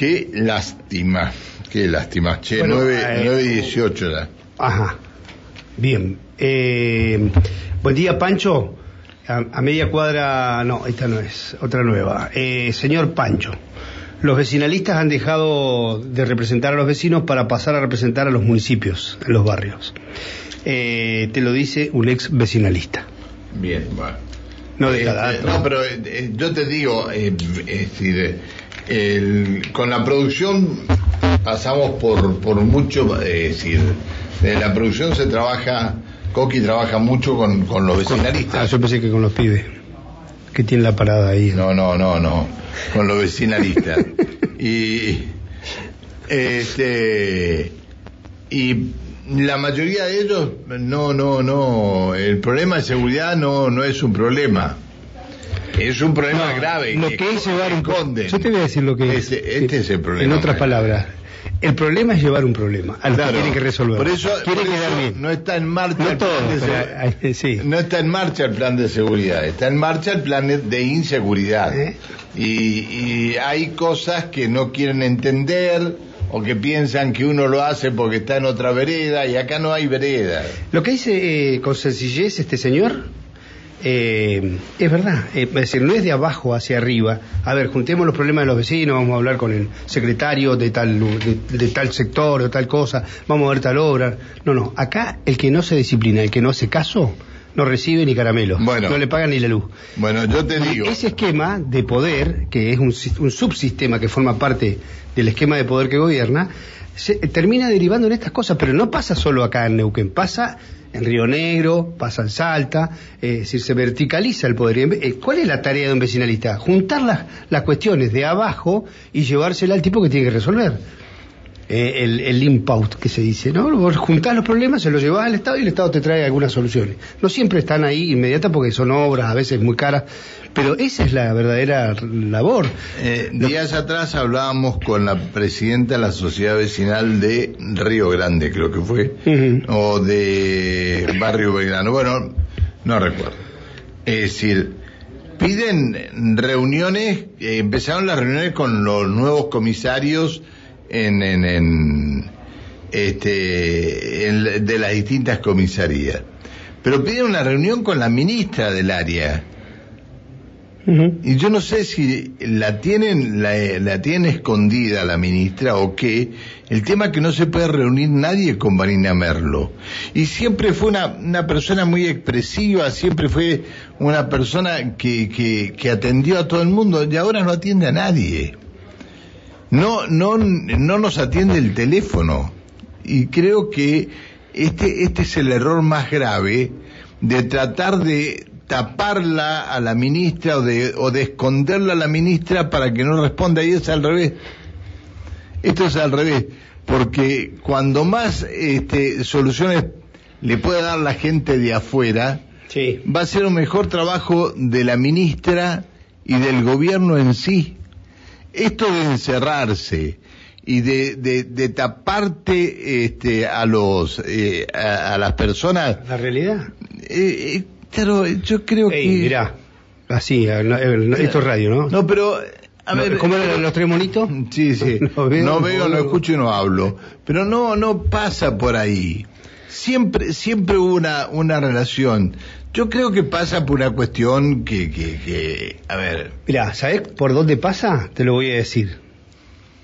Qué lástima, qué lástima. Che, Bueno, 9, eh, y 18 ya. Ajá. Bien. Eh, buen día, Pancho. A, a media cuadra, no, esta no es, otra nueva. Eh, señor Pancho, los vecinalistas han dejado de representar a los vecinos para pasar a representar a los municipios, en los barrios. Te lo dice un ex vecinalista. Bien, bueno. No de cada dato. no, pero yo te digo, es decir, el- con la producción pasamos por, por mucho, eh, es decir, en la producción se trabaja, Coqui trabaja mucho con, con los Ah, vecinalistas. yo pensé que con los pibes, que tienen la parada ahí. No, no, no, no, con los vecinalistas. y, este, y la mayoría de ellos, no, no, no, el problema de seguridad no, no es un problema. Es un problema grave. Lo que es llevar un esconde. Yo te voy a decir lo que es. Este, este es el problema. En otras palabras, el problema es llevar un problema al Claro. que tiene que resolver. Por eso, Quiere por quedar eso bien. no está en marcha No el todo, plan de pero, eh, sí. no está en marcha el plan de seguridad, está en marcha el plan de inseguridad. ¿Eh? Y, y hay cosas que no quieren entender o que piensan que uno lo hace porque está en otra vereda y acá no hay vereda. Lo que dice eh, con sencillez este señor eh, es verdad. Eh, es decir, no es de abajo hacia arriba. A ver, juntemos los problemas de los vecinos, vamos a hablar con el secretario de tal, de, de tal sector o tal cosa, vamos a ver tal obra. No, no. Acá el que no se disciplina, el que no hace caso, no recibe ni caramelo. Bueno. No le pagan ni la luz. Bueno, yo te digo, Ese esquema de poder, que es un, un subsistema que forma parte del esquema de poder que gobierna, se, termina derivando en estas cosas, pero no pasa solo acá en Neuquén, pasa en Río Negro, pasa en Salta, eh, es decir, se verticaliza el poder. Eh, ¿Cuál es la tarea de un vecinalista? Juntar las, las cuestiones de abajo y llevársela al tipo que tiene que resolver. Eh, el, el input que se dice, ¿no? Vos juntás los problemas, se los llevás al Estado y el Estado te trae algunas soluciones. No siempre están ahí inmediatas porque son obras, a veces muy caras, pero esa es la verdadera labor. eh, días atrás hablábamos con la presidenta de la sociedad vecinal de Río Grande, creo que fue, o de Barrio Belgrano, bueno, no recuerdo. Es decir, piden reuniones, eh, empezaron las reuniones con los nuevos comisarios en, en, en, este, en- de las distintas comisarías, pero piden una reunión con la ministra del área. Y yo no sé si la tienen, la, la tiene escondida la ministra o qué. El tema es que no se puede reunir nadie con Marina Merlo. Y siempre fue una, una persona muy expresiva, siempre fue una persona que, que, que atendió a todo el mundo y ahora no atiende a nadie. No, no, no nos atiende el teléfono. Y creo que este, este es el error más grave de tratar de taparla a la ministra o de, o de esconderla a la ministra para que no responda. Y es al revés. Esto es al revés. Porque cuando más este, soluciones le pueda dar la gente de afuera, Sí. va a ser un mejor trabajo de la ministra y del gobierno en sí. Esto de encerrarse y de, de, de taparte este, a los eh, a, a las personas, La realidad. eh, eh, claro, yo creo Ey, que mirá, así, esto es radio, ¿no? no, pero a No, ver, ¿Cómo eran los tres monitos? Sí, sí. No veo, no veo, no escucho y no hablo. Pero no, no pasa por ahí. Siempre, siempre hubo una, una relación. Yo creo que pasa por una cuestión que, que, que, a ver, Mirá, ¿sabés por dónde pasa? Te lo voy a decir.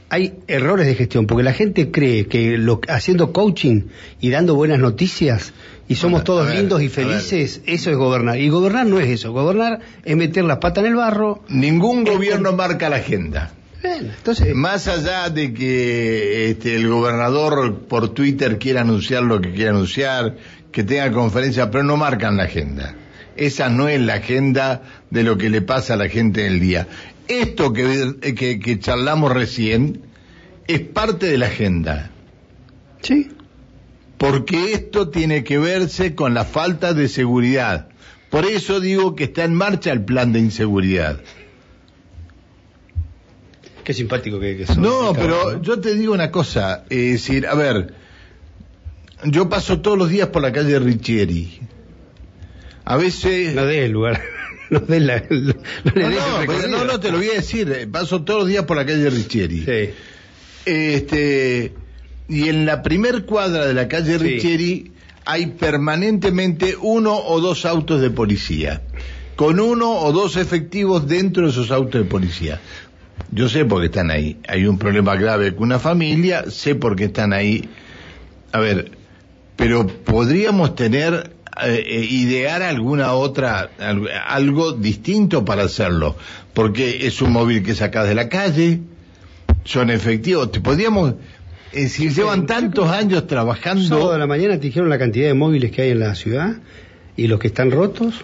Hay errores de gestión, porque la gente cree que lo, haciendo coaching y dando buenas noticias y somos todos ver, lindos y felices, eso es gobernar. Y gobernar no es eso, gobernar es meter las patas en el barro. ningún gobierno marca la agenda. Bueno, entonces, Más allá de que este, el gobernador por Twitter quiera anunciar lo que quiera anunciar, que tenga conferencia, pero no marcan la agenda. Esa no es la agenda de lo que le pasa a la gente en el día. Esto que, que, que charlamos recién es parte de la agenda, sí, porque esto tiene que verse con la falta de seguridad. Por eso digo que está en marcha el plan de inseguridad. Qué simpático que, que sos, No, pero yo te digo una cosa, es decir, a ver, yo paso todos los días por la calle Richieri. A veces, No de el lugar. no, den la- no No, no, no, te lo voy a decir. eh, Paso todos los días por la calle Richieri. Sí. Este, y en la primer cuadra de la calle Sí. Richieri hay permanentemente uno o dos autos de policía, con uno o dos efectivos dentro de esos autos de policía. Yo sé por qué están ahí. Hay un problema grave con una familia, sé por qué están ahí. A ver, pero podríamos tener, eh, eh, idear alguna otra, al- algo distinto para hacerlo, porque es un móvil que sacas de la calle, son efectivos, te podríamos, eh, si llevan tantos años Sábado trabajando, de la mañana te dijeron la cantidad de móviles que hay en la ciudad y los que están rotos.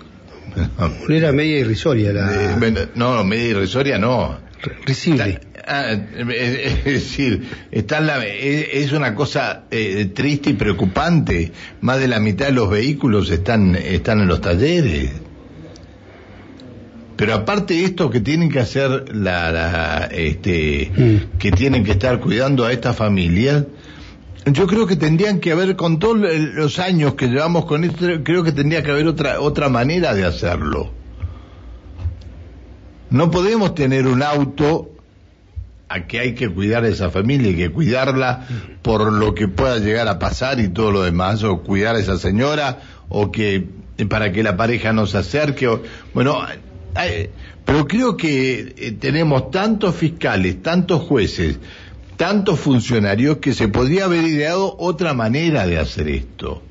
Era media irrisoria la Eh, no, media irrisoria no. Risible. Ah, es decir, está la- es es una cosa eh, triste y preocupante. Más de la mitad de los vehículos están, están en los talleres. Pero aparte de esto que tienen que hacer la, la, este, Mm. que tienen que estar cuidando a estas familias, yo creo que tendrían que haber, con todos los años que llevamos con esto, creo que tendría que haber otra, otra manera de hacerlo. No podemos tener un auto a que hay que cuidar a esa familia y que cuidarla por lo que pueda llegar a pasar y todo lo demás, o cuidar a esa señora, o que para que la pareja no se acerque, o, bueno, pero creo que eh, tenemos tantos fiscales, tantos jueces, tantos funcionarios que se podría haber ideado otra manera de hacer esto.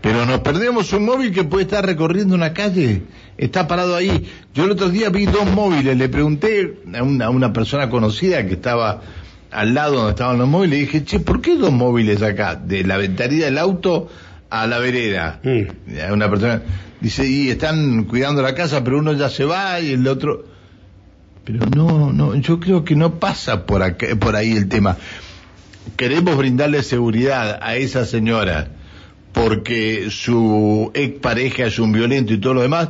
Pero nos perdemos un móvil que puede estar recorriendo una calle, está parado ahí. Yo el otro día vi dos móviles, le pregunté a una, a una persona conocida que estaba al lado donde estaban los móviles, y dije, che, ¿por qué dos móviles acá? De la ventanilla del auto a la vereda. Mm. Una persona dice, y están cuidando la casa, pero uno ya se va y el otro... Pero no, no, yo creo que no pasa por, acá, por ahí el tema. Queremos brindarle seguridad a esa señora porque su expareja es un violento y todo lo demás,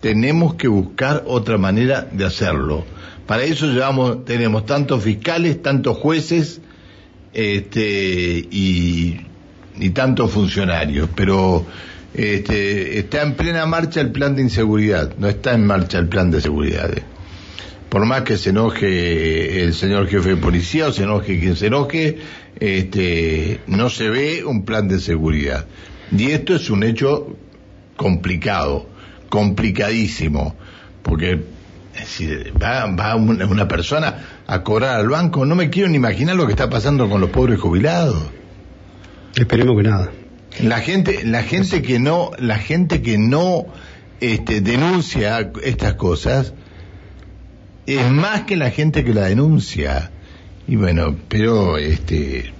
tenemos que buscar otra manera de hacerlo. Para eso llevamos, tenemos tantos fiscales, tantos jueces, este, y, y tantos funcionarios, pero este, está en plena marcha el plan de inseguridad, no está en marcha el plan de seguridad. Por más que se enoje el señor jefe de policía o se enoje quien se enoje, este, no se ve un plan de seguridad. Y esto es un hecho complicado, complicadísimo, porque decir, va, va una, una persona a cobrar al banco, no me quiero ni imaginar lo que está pasando con los pobres jubilados. Esperemos que nada. La gente, la gente que no, la gente que no este, denuncia estas cosas es más que la gente que la denuncia. Y bueno, pero este,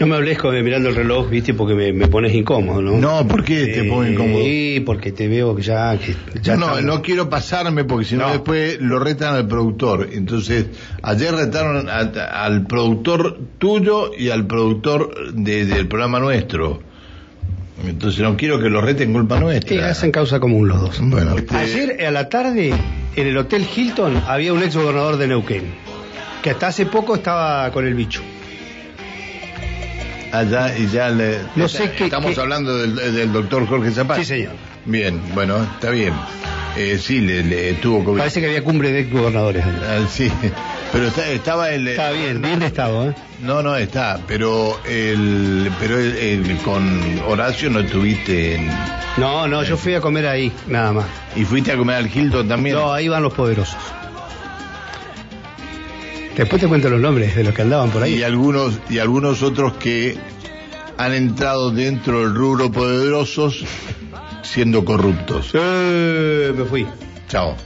No me hables con, mirando el reloj, viste, porque me, me pones incómodo, ¿no? no, ¿por qué te pongo incómodo? Sí, porque te veo que ya... Que ya no, estamos- no quiero pasarme porque si no después lo retan al productor. Entonces, ayer retaron a- al productor tuyo y al productor de- del programa nuestro. Entonces no quiero que lo reten culpa nuestra. Sí, hacen causa común los dos. Bueno, este- Ayer a la tarde, en el Hotel Hilton, había un ex gobernador de Neuquén, que hasta hace poco estaba con el bicho. Allá y ya le... No sé qué- Estamos qué- hablando del, del doctor Jorge Zapata. Sí, señor. Bien, bueno, está bien. Eh, sí, le, le tuvo COVID. Parece que había cumbre de ex gobernadores. Ah, sí, pero está- estaba el... Está bien, bien de estado, ¿eh? No, no está, pero el, pero el, el- con Horacio no estuviste en, No, no, yo fui a comer ahí, nada más. y fuiste a comer al Hilton también. No, ahí van los poderosos. Después te cuento los nombres de los que andaban por y ahí. algunos y algunos otros que han entrado dentro del rubro poderosos siendo corruptos. Eh, me fui. Chao.